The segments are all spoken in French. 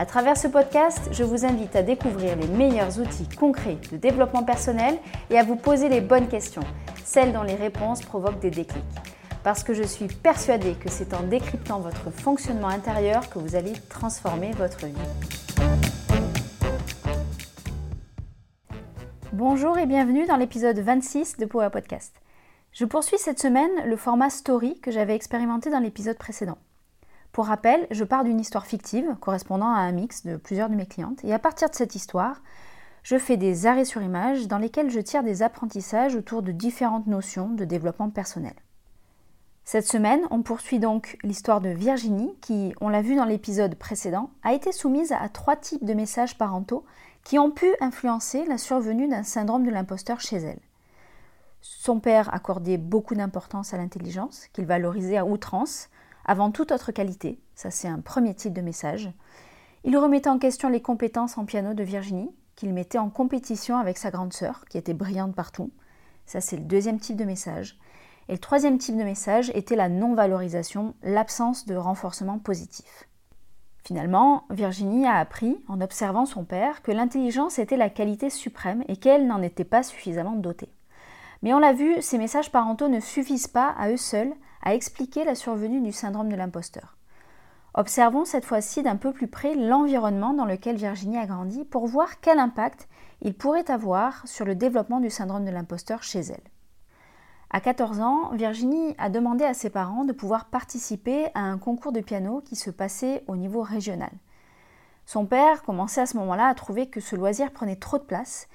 À travers ce podcast, je vous invite à découvrir les meilleurs outils concrets de développement personnel et à vous poser les bonnes questions, celles dont les réponses provoquent des déclics. Parce que je suis persuadée que c'est en décryptant votre fonctionnement intérieur que vous allez transformer votre vie. Bonjour et bienvenue dans l'épisode 26 de Power Podcast. Je poursuis cette semaine le format story que j'avais expérimenté dans l'épisode précédent. Pour rappel, je pars d'une histoire fictive correspondant à un mix de plusieurs de mes clientes et à partir de cette histoire, je fais des arrêts sur image dans lesquels je tire des apprentissages autour de différentes notions de développement personnel. Cette semaine, on poursuit donc l'histoire de Virginie qui, on l'a vu dans l'épisode précédent, a été soumise à trois types de messages parentaux qui ont pu influencer la survenue d'un syndrome de l'imposteur chez elle. Son père accordait beaucoup d'importance à l'intelligence, qu'il valorisait à outrance, avant toute autre qualité, ça c'est un premier type de message. Il remettait en question les compétences en piano de Virginie, qu'il mettait en compétition avec sa grande sœur, qui était brillante partout. Ça c'est le deuxième type de message. Et le troisième type de message était la non-valorisation, l'absence de renforcement positif. Finalement, Virginie a appris, en observant son père, que l'intelligence était la qualité suprême et qu'elle n'en était pas suffisamment dotée. Mais on l'a vu, ces messages parentaux ne suffisent pas à eux seuls à expliquer la survenue du syndrome de l'imposteur. Observons cette fois-ci d'un peu plus près l'environnement dans lequel Virginie a grandi pour voir quel impact il pourrait avoir sur le développement du syndrome de l'imposteur chez elle. À 14 ans, Virginie a demandé à ses parents de pouvoir participer à un concours de piano qui se passait au niveau régional. Son père commençait à ce moment-là à trouver que ce loisir prenait trop de place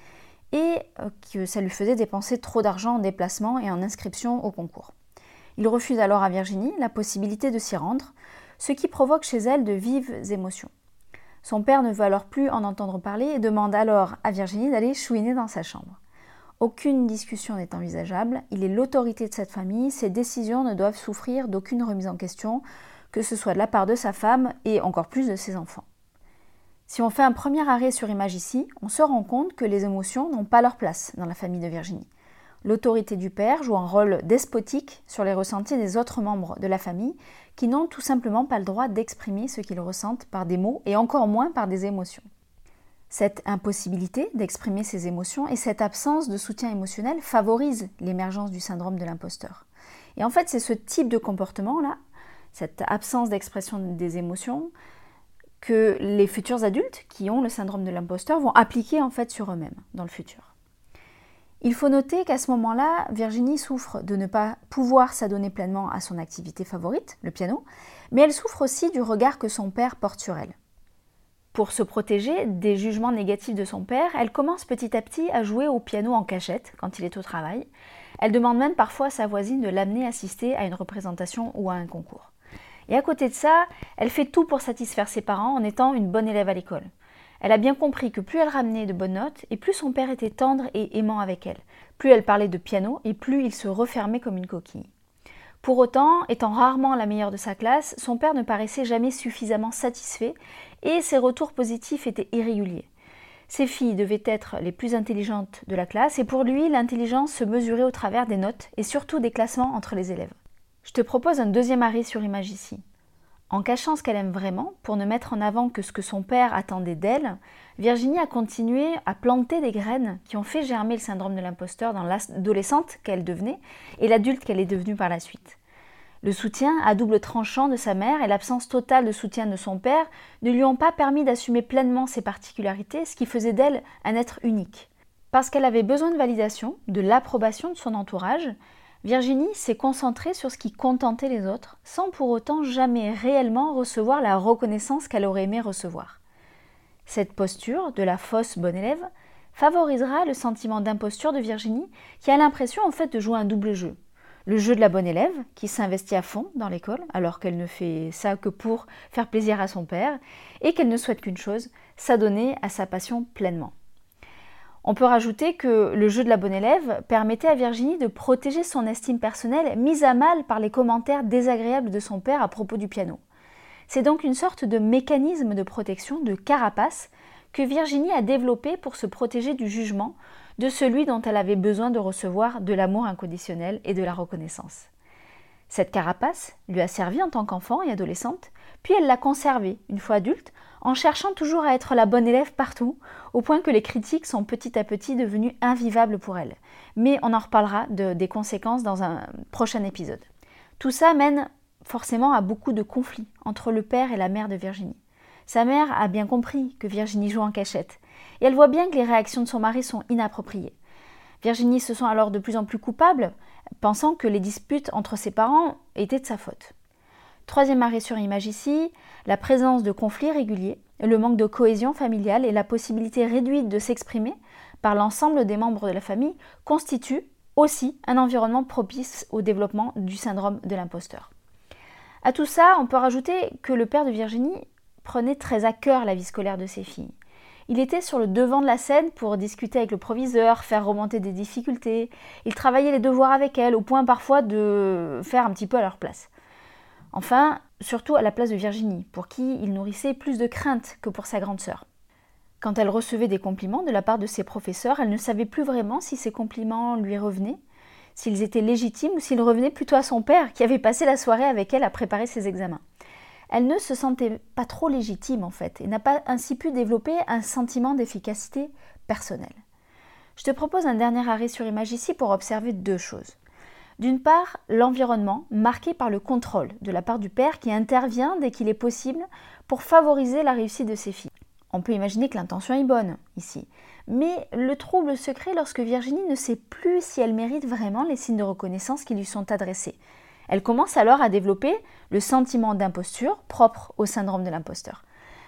et euh, que ça lui faisait dépenser trop d'argent en déplacement et en inscription au concours. Il refuse alors à Virginie la possibilité de s'y rendre, ce qui provoque chez elle de vives émotions. Son père ne veut alors plus en entendre parler et demande alors à Virginie d'aller chouiner dans sa chambre. Aucune discussion n'est envisageable, il est l'autorité de cette famille, ses décisions ne doivent souffrir d'aucune remise en question, que ce soit de la part de sa femme et encore plus de ses enfants. Si on fait un premier arrêt sur image ici, on se rend compte que les émotions n'ont pas leur place dans la famille de Virginie. L'autorité du père joue un rôle despotique sur les ressentis des autres membres de la famille qui n'ont tout simplement pas le droit d'exprimer ce qu'ils ressentent par des mots et encore moins par des émotions. Cette impossibilité d'exprimer ses émotions et cette absence de soutien émotionnel favorise l'émergence du syndrome de l'imposteur. Et en fait, c'est ce type de comportement-là, cette absence d'expression des émotions, que les futurs adultes qui ont le syndrome de l'imposteur vont appliquer en fait sur eux-mêmes dans le futur. Il faut noter qu'à ce moment-là, Virginie souffre de ne pas pouvoir s'adonner pleinement à son activité favorite, le piano, mais elle souffre aussi du regard que son père porte sur elle. Pour se protéger des jugements négatifs de son père, elle commence petit à petit à jouer au piano en cachette quand il est au travail. Elle demande même parfois à sa voisine de l'amener assister à une représentation ou à un concours. Et à côté de ça, elle fait tout pour satisfaire ses parents en étant une bonne élève à l'école. Elle a bien compris que plus elle ramenait de bonnes notes, et plus son père était tendre et aimant avec elle. Plus elle parlait de piano, et plus il se refermait comme une coquille. Pour autant, étant rarement la meilleure de sa classe, son père ne paraissait jamais suffisamment satisfait, et ses retours positifs étaient irréguliers. Ses filles devaient être les plus intelligentes de la classe, et pour lui, l'intelligence se mesurait au travers des notes, et surtout des classements entre les élèves. Je te propose un deuxième arrêt sur image ici. En cachant ce qu'elle aime vraiment, pour ne mettre en avant que ce que son père attendait d'elle, Virginie a continué à planter des graines qui ont fait germer le syndrome de l'imposteur dans l'adolescente qu'elle devenait et l'adulte qu'elle est devenue par la suite. Le soutien à double tranchant de sa mère et l'absence totale de soutien de son père ne lui ont pas permis d'assumer pleinement ses particularités, ce qui faisait d'elle un être unique. Parce qu'elle avait besoin de validation, de l'approbation de son entourage, Virginie s'est concentrée sur ce qui contentait les autres, sans pour autant jamais réellement recevoir la reconnaissance qu'elle aurait aimé recevoir. Cette posture de la fausse bonne élève favorisera le sentiment d'imposture de Virginie, qui a l'impression en fait de jouer un double jeu. Le jeu de la bonne élève, qui s'investit à fond dans l'école, alors qu'elle ne fait ça que pour faire plaisir à son père, et qu'elle ne souhaite qu'une chose, s'adonner à sa passion pleinement. On peut rajouter que le jeu de la bonne élève permettait à Virginie de protéger son estime personnelle mise à mal par les commentaires désagréables de son père à propos du piano. C'est donc une sorte de mécanisme de protection, de carapace, que Virginie a développé pour se protéger du jugement de celui dont elle avait besoin de recevoir de l'amour inconditionnel et de la reconnaissance. Cette carapace lui a servi en tant qu'enfant et adolescente, puis elle l'a conservée, une fois adulte, en cherchant toujours à être la bonne élève partout, au point que les critiques sont petit à petit devenues invivables pour elle. Mais on en reparlera des conséquences dans un prochain épisode. Tout ça mène forcément à beaucoup de conflits entre le père et la mère de Virginie. Sa mère a bien compris que Virginie joue en cachette, et elle voit bien que les réactions de son mari sont inappropriées. Virginie se sent alors de plus en plus coupable, pensant que les disputes entre ses parents étaient de sa faute. Troisième arrêt sur image ici, la présence de conflits réguliers, le manque de cohésion familiale et la possibilité réduite de s'exprimer par l'ensemble des membres de la famille constituent aussi un environnement propice au développement du syndrome de l'imposteur. À tout ça, on peut rajouter que le père de Virginie prenait très à cœur la vie scolaire de ses filles. Il était sur le devant de la scène pour discuter avec le proviseur, faire remonter des difficultés. Il travaillait les devoirs avec elles, au point parfois de faire un petit peu à leur place. Enfin, surtout à la place de Virginie, pour qui il nourrissait plus de crainte que pour sa grande sœur. Quand elle recevait des compliments de la part de ses professeurs, elle ne savait plus vraiment si ces compliments lui revenaient, s'ils étaient légitimes ou s'ils revenaient plutôt à son père qui avait passé la soirée avec elle à préparer ses examens. Elle ne se sentait pas trop légitime en fait et n'a pas ainsi pu développer un sentiment d'efficacité personnelle. Je te propose un dernier arrêt sur image ici pour observer deux choses. D'une part, l'environnement marqué par le contrôle de la part du père qui intervient dès qu'il est possible pour favoriser la réussite de ses filles. On peut imaginer que l'intention est bonne ici, mais le trouble se crée lorsque Virginie ne sait plus si elle mérite vraiment les signes de reconnaissance qui lui sont adressés. Elle commence alors à développer le sentiment d'imposture propre au syndrome de l'imposteur.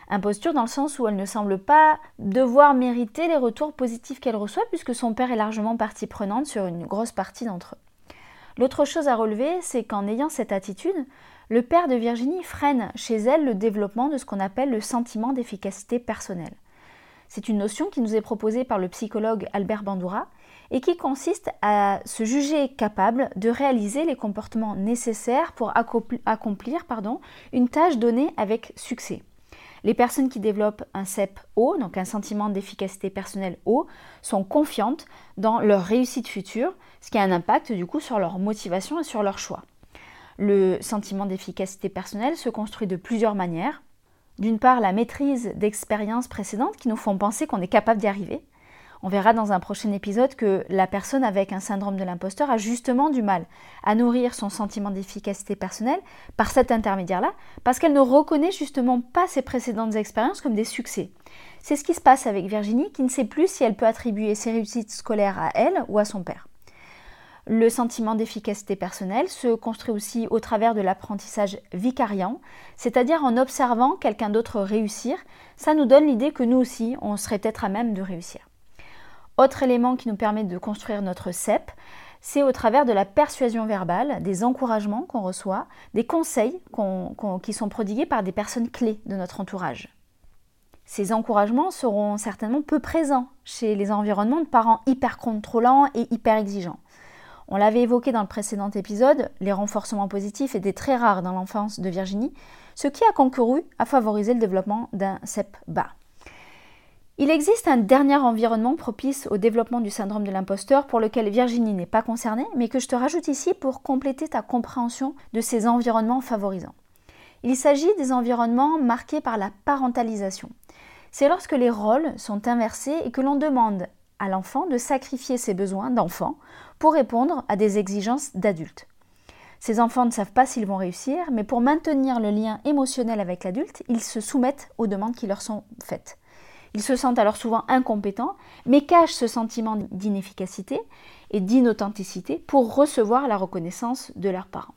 Imposture dans le sens où elle ne semble pas devoir mériter les retours positifs qu'elle reçoit puisque son père est largement partie prenante sur une grosse partie d'entre eux. L'autre chose à relever, c'est qu'en ayant cette attitude, le père de Virginie freine chez elle le développement de ce qu'on appelle le sentiment d'efficacité personnelle. C'est une notion qui nous est proposée par le psychologue Albert Bandoura et qui consiste à se juger capable de réaliser les comportements nécessaires pour accomplir une tâche donnée avec succès. Les personnes qui développent un CEP haut, donc un sentiment d'efficacité personnelle haut, sont confiantes dans leur réussite future, ce qui a un impact du coup sur leur motivation et sur leur choix. Le sentiment d'efficacité personnelle se construit de plusieurs manières. D'une part, la maîtrise d'expériences précédentes qui nous font penser qu'on est capable d'y arriver. On verra dans un prochain épisode que la personne avec un syndrome de l'imposteur a justement du mal à nourrir son sentiment d'efficacité personnelle par cet intermédiaire-là, parce qu'elle ne reconnaît justement pas ses précédentes expériences comme des succès. C'est ce qui se passe avec Virginie, qui ne sait plus si elle peut attribuer ses réussites scolaires à elle ou à son père. Le sentiment d'efficacité personnelle se construit aussi au travers de l'apprentissage vicariant, c'est-à-dire en observant quelqu'un d'autre réussir, ça nous donne l'idée que nous aussi, on serait peut-être à même de réussir. Autre élément qui nous permet de construire notre CEP, c'est au travers de la persuasion verbale, des encouragements qu'on reçoit, des conseils qui sont prodigués par des personnes clés de notre entourage. Ces encouragements seront certainement peu présents chez les environnements de parents hyper contrôlants et hyper exigeants. On l'avait évoqué dans le précédent épisode, les renforcements positifs étaient très rares dans l'enfance de Virginie, ce qui a concouru à favoriser le développement d'un CEP bas. Il existe un dernier environnement propice au développement du syndrome de l'imposteur pour lequel Virginie n'est pas concernée, mais que je te rajoute ici pour compléter ta compréhension de ces environnements favorisants. Il s'agit des environnements marqués par la parentalisation. C'est lorsque les rôles sont inversés et que l'on demande à l'enfant de sacrifier ses besoins d'enfant pour répondre à des exigences d'adultes. Ces enfants ne savent pas s'ils vont réussir, mais pour maintenir le lien émotionnel avec l'adulte, ils se soumettent aux demandes qui leur sont faites. Ils se sentent alors souvent incompétents, mais cachent ce sentiment d'inefficacité et d'inauthenticité pour recevoir la reconnaissance de leurs parents.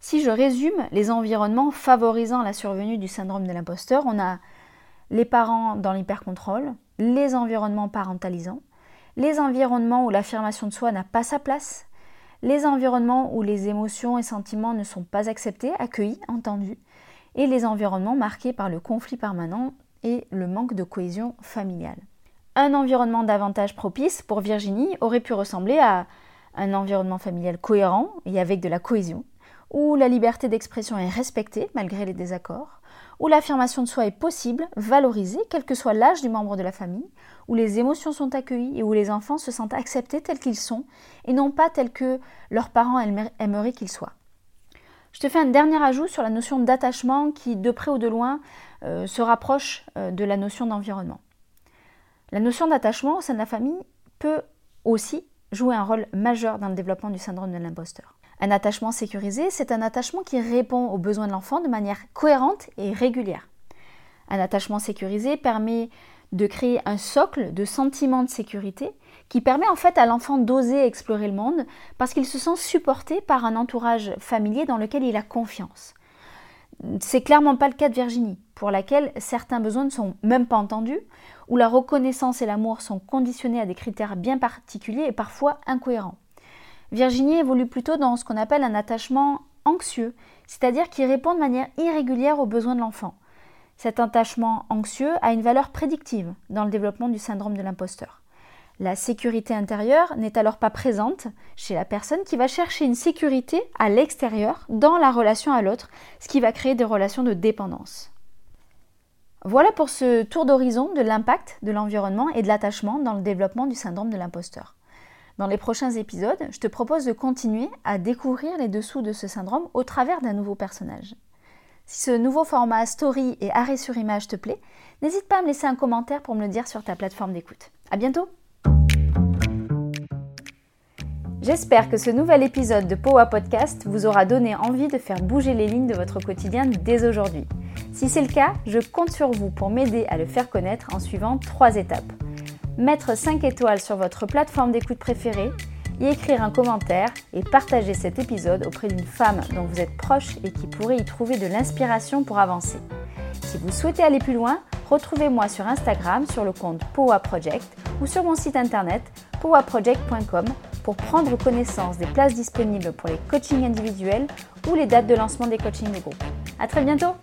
Si je résume les environnements favorisant la survenue du syndrome de l'imposteur, on a les parents dans l'hypercontrôle, les environnements parentalisants, les environnements où l'affirmation de soi n'a pas sa place, les environnements où les émotions et sentiments ne sont pas acceptés, accueillis, entendus, et les environnements marqués par le conflit permanent et le manque de cohésion familiale. Un environnement davantage propice pour Virginie aurait pu ressembler à un environnement familial cohérent et avec de la cohésion, où la liberté d'expression est respectée malgré les désaccords, où l'affirmation de soi est possible, valorisée, quel que soit l'âge du membre de la famille, où les émotions sont accueillies et où les enfants se sentent acceptés tels qu'ils sont et non pas tels que leurs parents aimeraient qu'ils soient. Je te fais un dernier ajout sur la notion d'attachement qui, de près ou de loin, euh, se rapproche euh, de la notion d'environnement. La notion d'attachement au sein de la famille peut aussi jouer un rôle majeur dans le développement du syndrome de l'imposteur. Un attachement sécurisé, c'est un attachement qui répond aux besoins de l'enfant de manière cohérente et régulière. Un attachement sécurisé permet de créer un socle de sentiment de sécurité qui permet en fait à l'enfant d'oser explorer le monde parce qu'il se sent supporté par un entourage familier dans lequel il a confiance. C'est clairement pas le cas de Virginie, pour laquelle certains besoins ne sont même pas entendus, où la reconnaissance et l'amour sont conditionnés à des critères bien particuliers et parfois incohérents. Virginie évolue plutôt dans ce qu'on appelle un attachement anxieux, c'est-à-dire qui répond de manière irrégulière aux besoins de l'enfant. Cet attachement anxieux a une valeur prédictive dans le développement du syndrome de l'imposteur. La sécurité intérieure n'est alors pas présente chez la personne qui va chercher une sécurité à l'extérieur dans la relation à l'autre, ce qui va créer des relations de dépendance. Voilà pour ce tour d'horizon de l'impact de l'environnement et de l'attachement dans le développement du syndrome de l'imposteur. Dans les prochains épisodes, je te propose de continuer à découvrir les dessous de ce syndrome au travers d'un nouveau personnage. Si ce nouveau format story et arrêt sur image te plaît, n'hésite pas à me laisser un commentaire pour me le dire sur ta plateforme d'écoute. À bientôt! J'espère que ce nouvel épisode de Powa Podcast vous aura donné envie de faire bouger les lignes de votre quotidien dès aujourd'hui. Si c'est le cas, je compte sur vous pour m'aider à le faire connaître en suivant trois étapes mettre 5 étoiles sur votre plateforme d'écoute préférée, y écrire un commentaire et partager cet épisode auprès d'une femme dont vous êtes proche et qui pourrait y trouver de l'inspiration pour avancer. Si vous souhaitez aller plus loin, retrouvez-moi sur Instagram sur le compte Powa Project ou sur mon site internet powaproject.com pour prendre connaissance des places disponibles pour les coachings individuels ou les dates de lancement des coachings de groupe. À très bientôt!